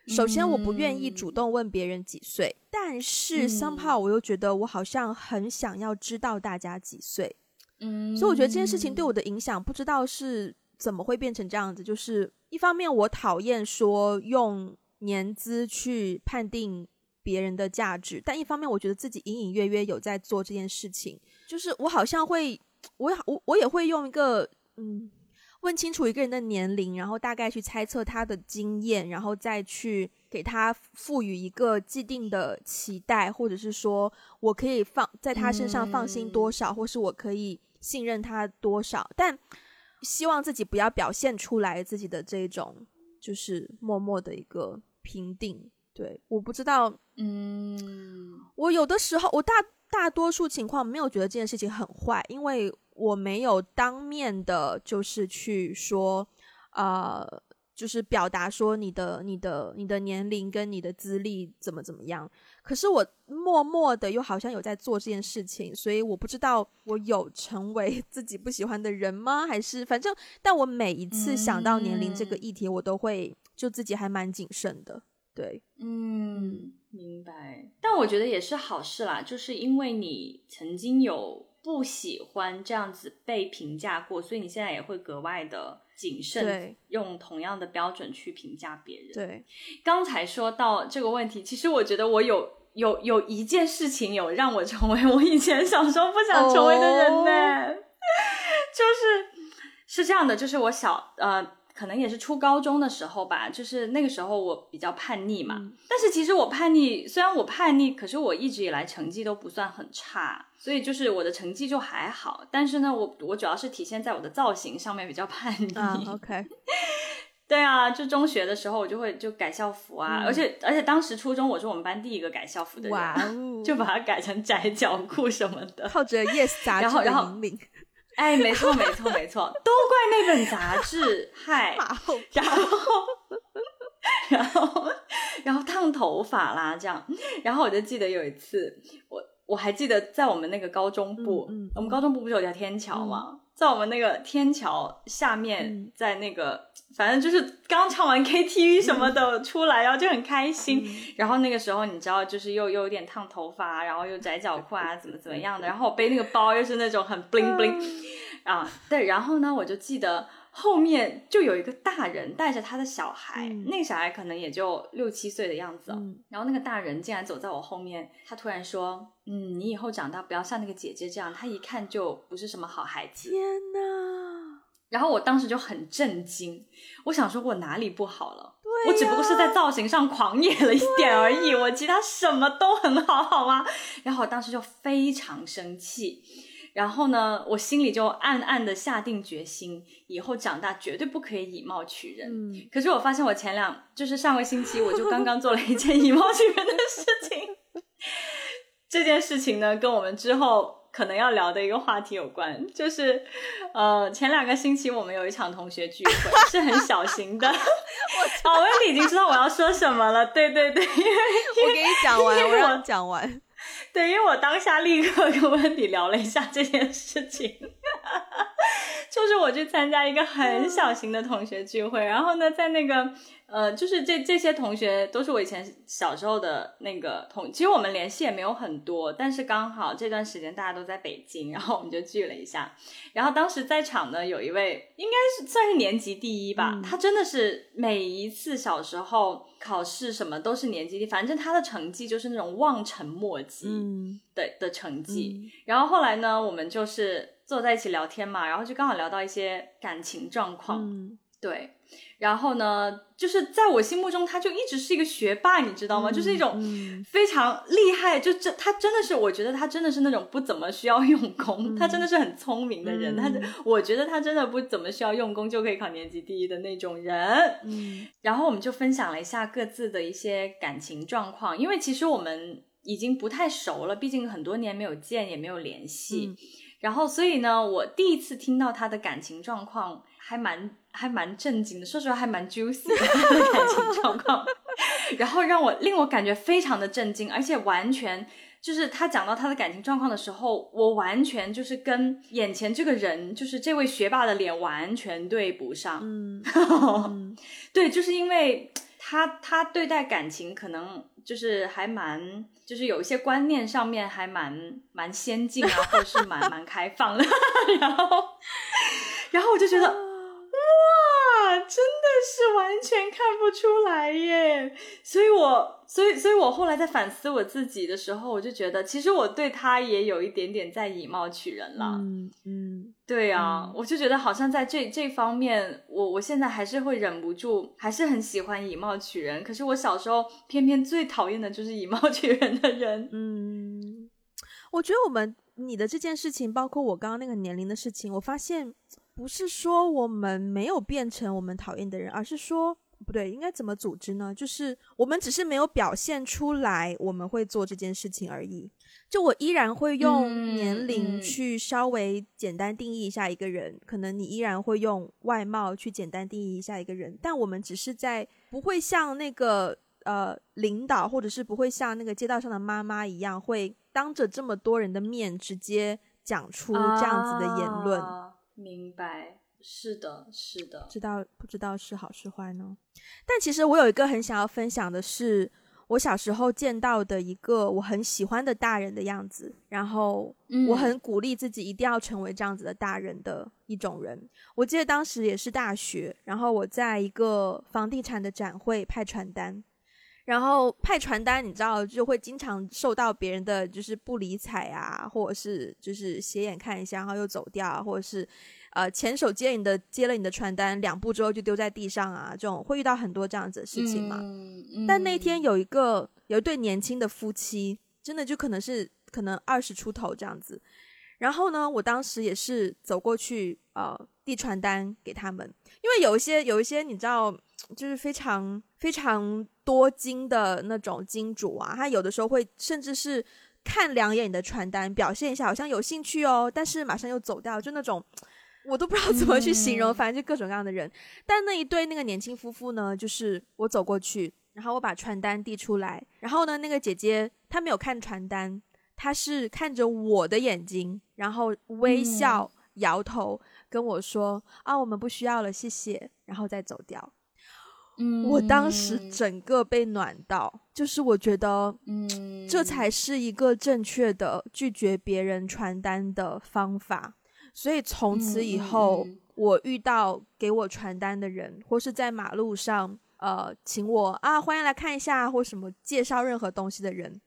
首先我不愿意主动问别人几岁，但是 somehow 我又觉得我好像很想要知道大家几岁。嗯，所以我觉得这件事情对我的影响，不知道是怎么会变成这样子。就是一方面我讨厌说用年资去判定。别人的价值，但一方面，我觉得自己隐隐约约有在做这件事情，就是我好像会，我我我也会用一个嗯，问清楚一个人的年龄，然后大概去猜测他的经验，然后再去给他赋予一个既定的期待，或者是说我可以放在他身上放心多少，或是我可以信任他多少，但希望自己不要表现出来自己的这种就是默默的一个评定。对，我不知道，嗯，我有的时候，我大大多数情况没有觉得这件事情很坏，因为我没有当面的，就是去说，呃，就是表达说你的、你的、你的年龄跟你的资历怎么怎么样。可是我默默的又好像有在做这件事情，所以我不知道我有成为 自己不喜欢的人吗？还是反正，但我每一次想到年龄这个议题，我都会就自己还蛮谨慎的。对，嗯，明白。但我觉得也是好事啦，就是因为你曾经有不喜欢这样子被评价过，所以你现在也会格外的谨慎，用同样的标准去评价别人。对，刚才说到这个问题，其实我觉得我有有有一件事情有让我成为 我以前小时候不想成为的人呢，就是是这样的，就是我小呃。可能也是初高中的时候吧，就是那个时候我比较叛逆嘛。但是其实我叛逆，虽然我叛逆，可是我一直以来成绩都不算很差，所以就是我的成绩就还好。但是呢，我我主要是体现在我的造型上面比较叛逆。OK，对啊，就中学的时候我就会就改校服啊，而且而且当时初中我是我们班第一个改校服的人，就把它改成窄脚裤什么的，靠着 Yes 杂志的引领。哎，没错，没错，没错，都怪那本杂志，嗨，然后，然后，然后烫头发啦，这样，然后我就记得有一次，我我还记得在我们那个高中部，我们高中部不是有条天桥吗？在我们那个天桥下面，在那个。反正就是刚唱完 KTV 什么的出来，然后就很开心。然后那个时候你知道，就是又又有点烫头发，然后又窄脚裤啊，怎么怎么样的。然后我背那个包又是那种很 bling bling 啊，对。然后呢，我就记得后面就有一个大人带着他的小孩，那个小孩可能也就六七岁的样子。然后那个大人竟然走在我后面，他突然说：“嗯，你以后长大不要像那个姐姐这样，她一看就不是什么好孩子。”天哪！然后我当时就很震惊，我想说，我哪里不好了？我只不过是在造型上狂野了一点而已，我其他什么都很好，好吗？然后我当时就非常生气，然后呢，我心里就暗暗的下定决心，以后长大绝对不可以以貌取人。嗯。可是我发现，我前两就是上个星期，我就刚刚做了一件 以貌取人的事情。这件事情呢，跟我们之后。可能要聊的一个话题有关，就是，呃，前两个星期我们有一场同学聚会，是很小型的。我，哦，我已经知道我要说什么了。对对对，因为我给你讲完，我让讲完。对，因为我当下立刻跟温迪聊了一下这件事情，就是我去参加一个很小型的同学聚会，然后呢，在那个。呃，就是这这些同学都是我以前小时候的那个同，其实我们联系也没有很多，但是刚好这段时间大家都在北京，然后我们就聚了一下。然后当时在场呢有一位，应该是算是年级第一吧，他真的是每一次小时候考试什么都是年级第一，反正他的成绩就是那种望尘莫及的的成绩。然后后来呢，我们就是坐在一起聊天嘛，然后就刚好聊到一些感情状况，对。然后呢，就是在我心目中，他就一直是一个学霸，你知道吗？就是一种非常厉害，就这他真的是，我觉得他真的是那种不怎么需要用功，他真的是很聪明的人。他我觉得他真的不怎么需要用功就可以考年级第一的那种人。嗯，然后我们就分享了一下各自的一些感情状况，因为其实我们已经不太熟了，毕竟很多年没有见，也没有联系。然后所以呢，我第一次听到他的感情状况，还蛮还蛮震惊的，说实话还蛮 juicy 的 感情状况，然后让我令我感觉非常的震惊，而且完全。就是他讲到他的感情状况的时候，我完全就是跟眼前这个人，就是这位学霸的脸完全对不上。嗯，对，就是因为他他对待感情可能就是还蛮，就是有一些观念上面还蛮蛮先进啊，或者是蛮蛮开放的。然后，然后我就觉得。真的是完全看不出来耶，所以我，所以，所以我后来在反思我自己的时候，我就觉得，其实我对他也有一点点在以貌取人了。嗯嗯，对啊，我就觉得好像在这这方面，我我现在还是会忍不住，还是很喜欢以貌取人。可是我小时候偏偏最讨厌的就是以貌取人的人。嗯，我觉得我们你的这件事情，包括我刚刚那个年龄的事情，我发现。不是说我们没有变成我们讨厌的人，而是说不对，应该怎么组织呢？就是我们只是没有表现出来我们会做这件事情而已。就我依然会用年龄去稍微简单定义一下一个人，可能你依然会用外貌去简单定义一下一个人，但我们只是在不会像那个呃领导，或者是不会像那个街道上的妈妈一样，会当着这么多人的面直接讲出这样子的言论。明白，是的，是的，知道不知道是好是坏呢？但其实我有一个很想要分享的是，我小时候见到的一个我很喜欢的大人的样子，然后我很鼓励自己一定要成为这样子的大人的一种人。我记得当时也是大学，然后我在一个房地产的展会派传单。然后派传单，你知道就会经常受到别人的就是不理睬啊，或者是就是斜眼看一下，然后又走掉，或者是呃前手接你的接了你的传单两步之后就丢在地上啊，这种会遇到很多这样子的事情嘛。但那天有一个有一对年轻的夫妻，真的就可能是可能二十出头这样子。然后呢，我当时也是走过去呃递传单给他们，因为有一些有一些你知道。就是非常非常多金的那种金主啊，他有的时候会甚至是看两眼你的传单，表现一下好像有兴趣哦，但是马上又走掉，就那种我都不知道怎么去形容，反正就各种各样的人。但那一对那个年轻夫妇呢，就是我走过去，然后我把传单递出来，然后呢，那个姐姐她没有看传单，她是看着我的眼睛，然后微笑摇头跟我说：“啊，我们不需要了，谢谢。”然后再走掉。我当时整个被暖到，就是我觉得，嗯，这才是一个正确的拒绝别人传单的方法。所以从此以后，我遇到给我传单的人，或是在马路上，呃，请我啊，欢迎来看一下，或什么介绍任何东西的人，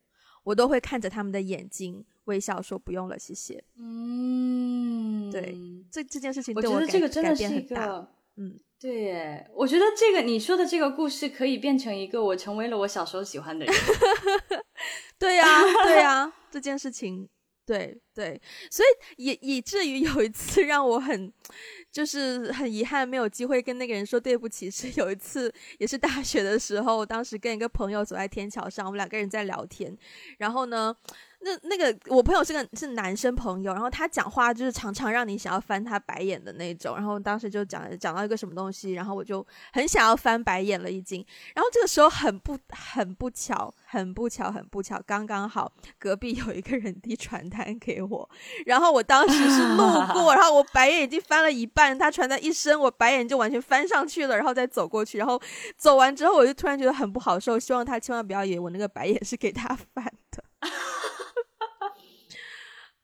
我都会看着他们的眼睛，微笑说不用了，谢谢。嗯，对，这这件事情我觉得这个真的是一个，嗯。对，我觉得这个你说的这个故事可以变成一个我成为了我小时候喜欢的人。对呀，对呀，这件事情，对对，所以以以至于有一次让我很就是很遗憾没有机会跟那个人说对不起，是有一次也是大学的时候，当时跟一个朋友走在天桥上，我们两个人在聊天，然后呢。那那个我朋友是个是男生朋友，然后他讲话就是常常让你想要翻他白眼的那种，然后当时就讲讲到一个什么东西，然后我就很想要翻白眼了已经，然后这个时候很不很不巧，很不巧很不巧，刚刚好隔壁有一个人递传单给我，然后我当时是路过，然后我白眼已经翻了一半，他传单一伸，我白眼就完全翻上去了，然后再走过去，然后走完之后我就突然觉得很不好受，希望他千万不要以为我那个白眼是给他翻的。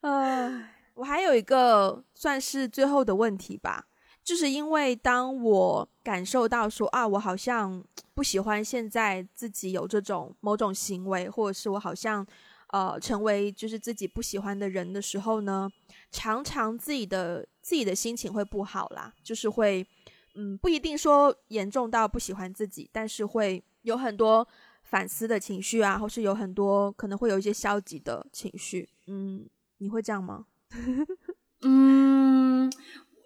呃，我还有一个算是最后的问题吧，就是因为当我感受到说啊，我好像不喜欢现在自己有这种某种行为，或者是我好像呃成为就是自己不喜欢的人的时候呢，常常自己的自己的心情会不好啦，就是会嗯不一定说严重到不喜欢自己，但是会有很多反思的情绪啊，或是有很多可能会有一些消极的情绪，嗯。你会这样吗？嗯，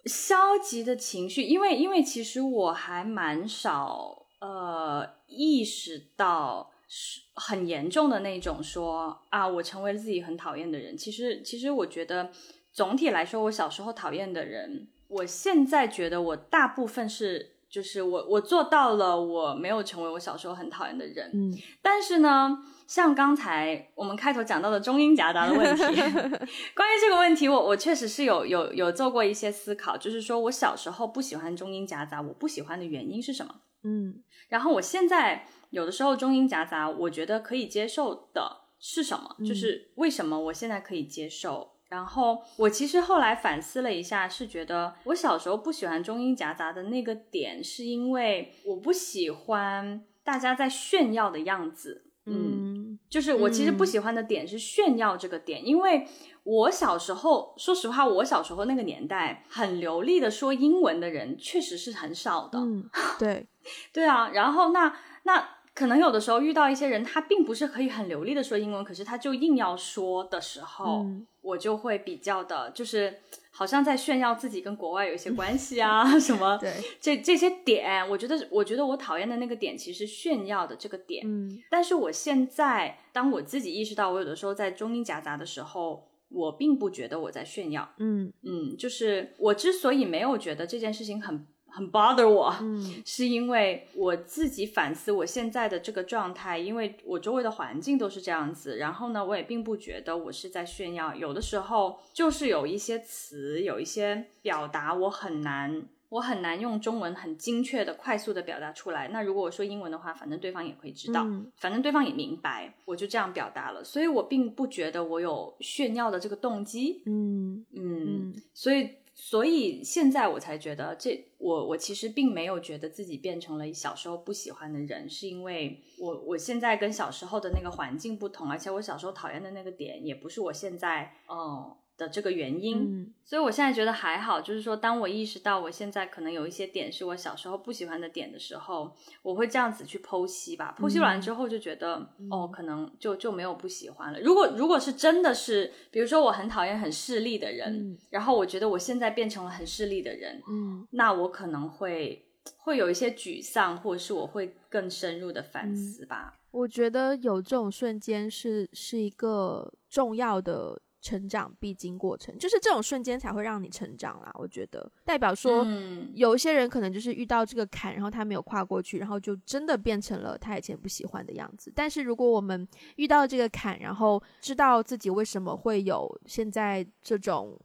消极的情绪，因为因为其实我还蛮少呃意识到是很严重的那种，说啊，我成为了自己很讨厌的人。其实其实我觉得总体来说，我小时候讨厌的人，我现在觉得我大部分是，就是我我做到了，我没有成为我小时候很讨厌的人。嗯，但是呢，像刚才我们开头讲到的中英夹杂的问题，关于这个问题，我我确实是有有有做过一些思考，就是说我小时候不喜欢中英夹杂，我不喜欢的原因是什么？嗯然后我现在有的时候中英夹杂，我觉得可以接受的是什么？嗯就是为什么我现在可以接受？然后我其实后来反思了一下，是觉得我小时候不喜欢中英夹杂的那个点，是因为我不喜欢大家在炫耀的样子。嗯就是我其实不嗯。喜欢的点是炫耀这个点，因为我小时候，说实话，我小时候那个年代，很流利的说英文的人确实是很少的。嗯，对，对啊，然后那那可能有的时候遇到一些人，他并不是可以很流利的说英文，可是他就硬要说的时候，嗯。我就会比较的，就是好像在炫耀自己跟国外有一些关系啊 什么。对，这这些点，我觉得，我觉得我讨厌的那个点，其实炫耀的这个点。嗯但是我现在，当我自己意识到我有的时候在中英夹杂的时候，我并不觉得我在炫耀。嗯嗯，就是我之所以没有觉得这件事情很很 bother 我，嗯是因为我自己反思我现在的这个状态，因为我周围的环境都是这样子，然后呢，我也并不觉得我是在炫耀，有的时候就是有一些词，有一些表达我很难。我很难用中文很精确的、快速的表达出来。那如果我说英文的话，反正对方也会知道，嗯反正对方也明白，我就这样表达了。所以我并不觉得我有炫耀的这个动机。嗯嗯，嗯所以所以现在我才觉得这我我其实并没有觉得自己变成了小时候不喜欢的人，是因为我我现在跟小时候的那个环境不同，而且我小时候讨厌的那个点也不是我现在哦、的这个原因。嗯所以我现在觉得还好，就是说，当我意识到我现在可能有一些点是我小时候不喜欢的点的时候，我会这样子去剖析吧。剖析完之后就觉得，哦，可能就就没有不喜欢了。如果如果是真的是，比如说我很讨厌很势利的人，嗯然后我觉得我现在变成了很势利的人，嗯那我可能会会有一些沮丧，或者是我会更深入的反思吧。我觉得有这种瞬间是是一个重要的成长必经过程，就是这种瞬间才会让你成长啦。我觉得代表说，嗯有一些人可能就是遇到这个坎，然后他没有跨过去，然后就真的变成了他以前不喜欢的样子。但是如果我们遇到这个坎，然后知道自己为什么会有现在这种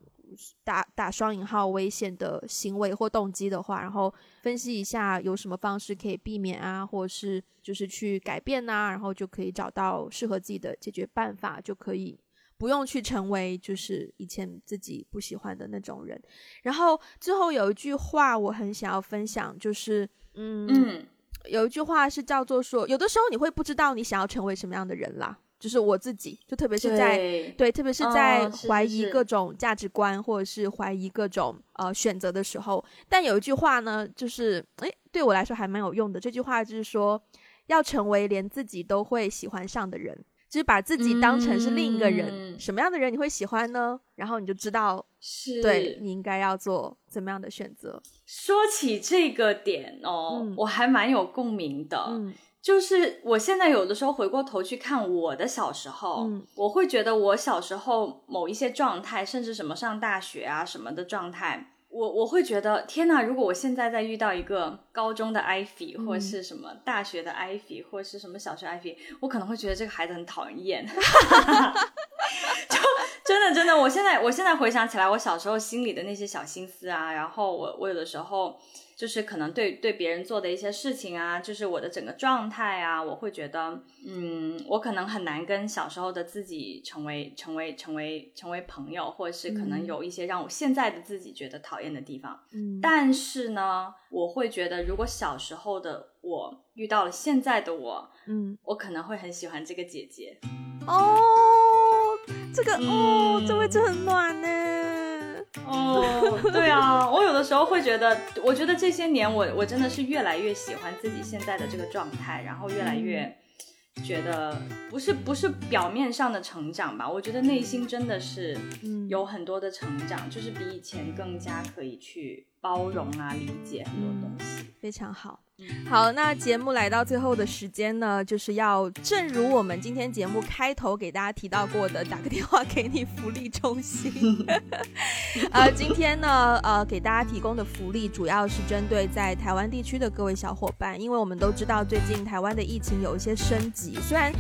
打打双引号危险的行为或动机的话，然后分析一下有什么方式可以避免啊，或者是就是去改变呐、然后就可以找到适合自己的解决办法，就可以不用去成为就是以前自己不喜欢的那种人。然后最后有一句话我很想要分享，就是嗯嗯有一句话是叫做说，有的时候你会不知道你想要成为什么样的人啦，就是我自己，就特别是在对对，特别是在怀疑各种价值观或者是怀疑各种呃选择的时候，但有一句话呢，就是诶，对我来说还蛮有用的。这句话就是说，要成为连自己都会喜欢上的人，就是把自己当成是另一个人。嗯什么样的人你会喜欢呢？然后你就知道，是对你应该要做怎么样的选择。说起这个点哦，嗯我还蛮有共鸣的。嗯就是我现在有的时候回过头去看我的小时候，嗯我会觉得我小时候某一些状态，甚至什么上大学啊什么的状态，我我会觉得天哪！如果我现在再遇到一个高中的 Ivy，、嗯或者是什么大学的 Ivy，或者是什么小学 Ivy，我可能会觉得这个孩子很讨人厌。就真的真的，我现在我现在回想起来，我小时候心里的那些小心思啊，然后我我有的时候就是可能对对别人做的一些事情啊，就是我的整个状态啊，我会觉得，嗯，我可能很难跟小时候的自己成为成为成为成为朋友，或者是可能嗯有一些让我现在的自己觉得讨厌的地方。嗯，但是呢，我会觉得，如果小时候的我遇到了现在的我，嗯我可能会很喜欢这个姐姐。哦，这个哦，这位嗯置很暖呢。哦，对啊，我有的时候会觉得，我觉得这些年我我真的是越来越喜欢自己现在的这个状态，然后越来越觉得不是不是表面上的成长吧，我觉得内心真的是嗯有很多的成长，就是比以前更加可以去包容啊，理解很多东西。非常好。好，那节目来到最后的时间呢，就是要正如我们今天节目开头给大家提到过的，打个电话给你福利中心。呃，今天呢，呃，给大家提供的福利主要是针对在台湾地区的各位小伙伴，因为我们都知道最近台湾的疫情有一些升级，虽然。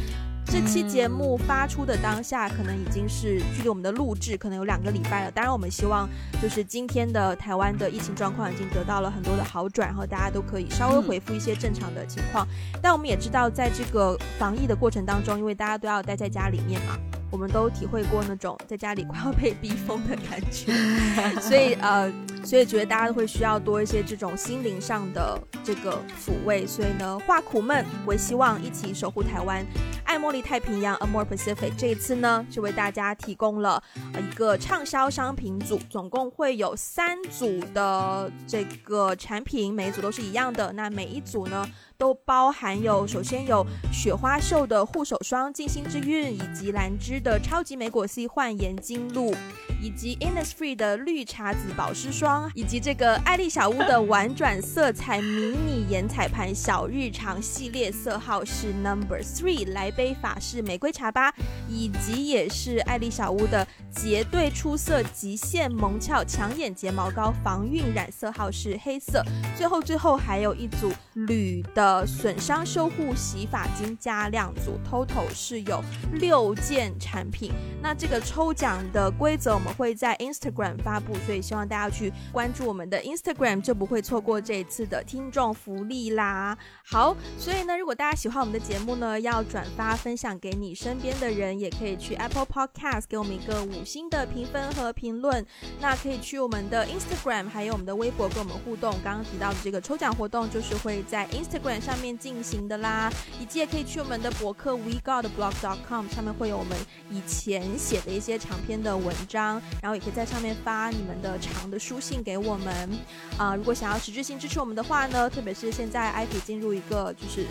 这期节目发出的当下，可能已经是距离我们的录制可能有两个礼拜了。当然，我们希望就是今天的台湾的疫情状况已经得到了很多的好转，然后大家都可以稍微回复一些正常的情况。但我们也知道，在这个防疫的过程当中，因为大家都要待在家里面嘛。我们都体会过那种在家里快要被逼疯的感觉，所以呃，所以觉得大家都会需要多一些这种心灵上的这个抚慰。所以呢，化苦闷为希望，一起守护台湾，爱茉莉太平洋，A More Pacific。这一次呢，就为大家提供了一个畅销商品组，总共会有三组的这个产品，每一组都是一样的。那每一组呢？都包含有，首先有雪花秀的护手霜静心之韵，以及兰芝的超级莓果 C 焕颜精露，以及 Innisfree 的绿茶籽保湿霜，以及这个爱丽小屋的婉转色彩迷你颜彩盘小日常系列色号是 Number Three，来杯法式玫瑰茶吧，以及也是爱丽小屋的结对出色极限萌俏抢眼睫毛膏防晕染色号是黑色，最后最后还有一组铝的。呃，损伤修护洗发精加量组，total 是有六件产品。那这个抽奖的规则我们会在 Instagram 发布，所以希望大家去关注我们的 Instagram，就不会错过这一次的听众福利啦。好，所以呢，如果大家喜欢我们的节目呢，要转发分享给你身边的人，也可以去 Apple Podcast 给我们一个五星的评分和评论。那可以去我们的 Instagram，还有我们的微博跟我们互动。刚刚提到的这个抽奖活动，就是会在 Instagram。上面进行的啦，以及也可以去我们的博客 wegodblog.com 上面会有我们以前写的一些长篇的文章，然后也可以在上面发你们的长的书信给我们啊。如果想要实质性支持我们的话呢，特别是现在，I 可以进入一个就是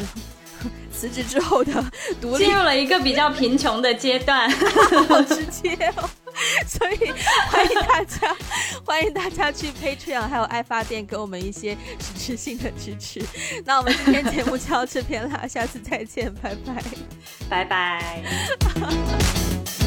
辞职之后的独立，进入了一个比较贫穷的阶段，好直接哦。所以欢迎大家，欢迎大家去 Patreon 还有爱发电给我们一些实质性的支持。那我们今天节目就到这边啦，下次再见，拜拜，拜拜。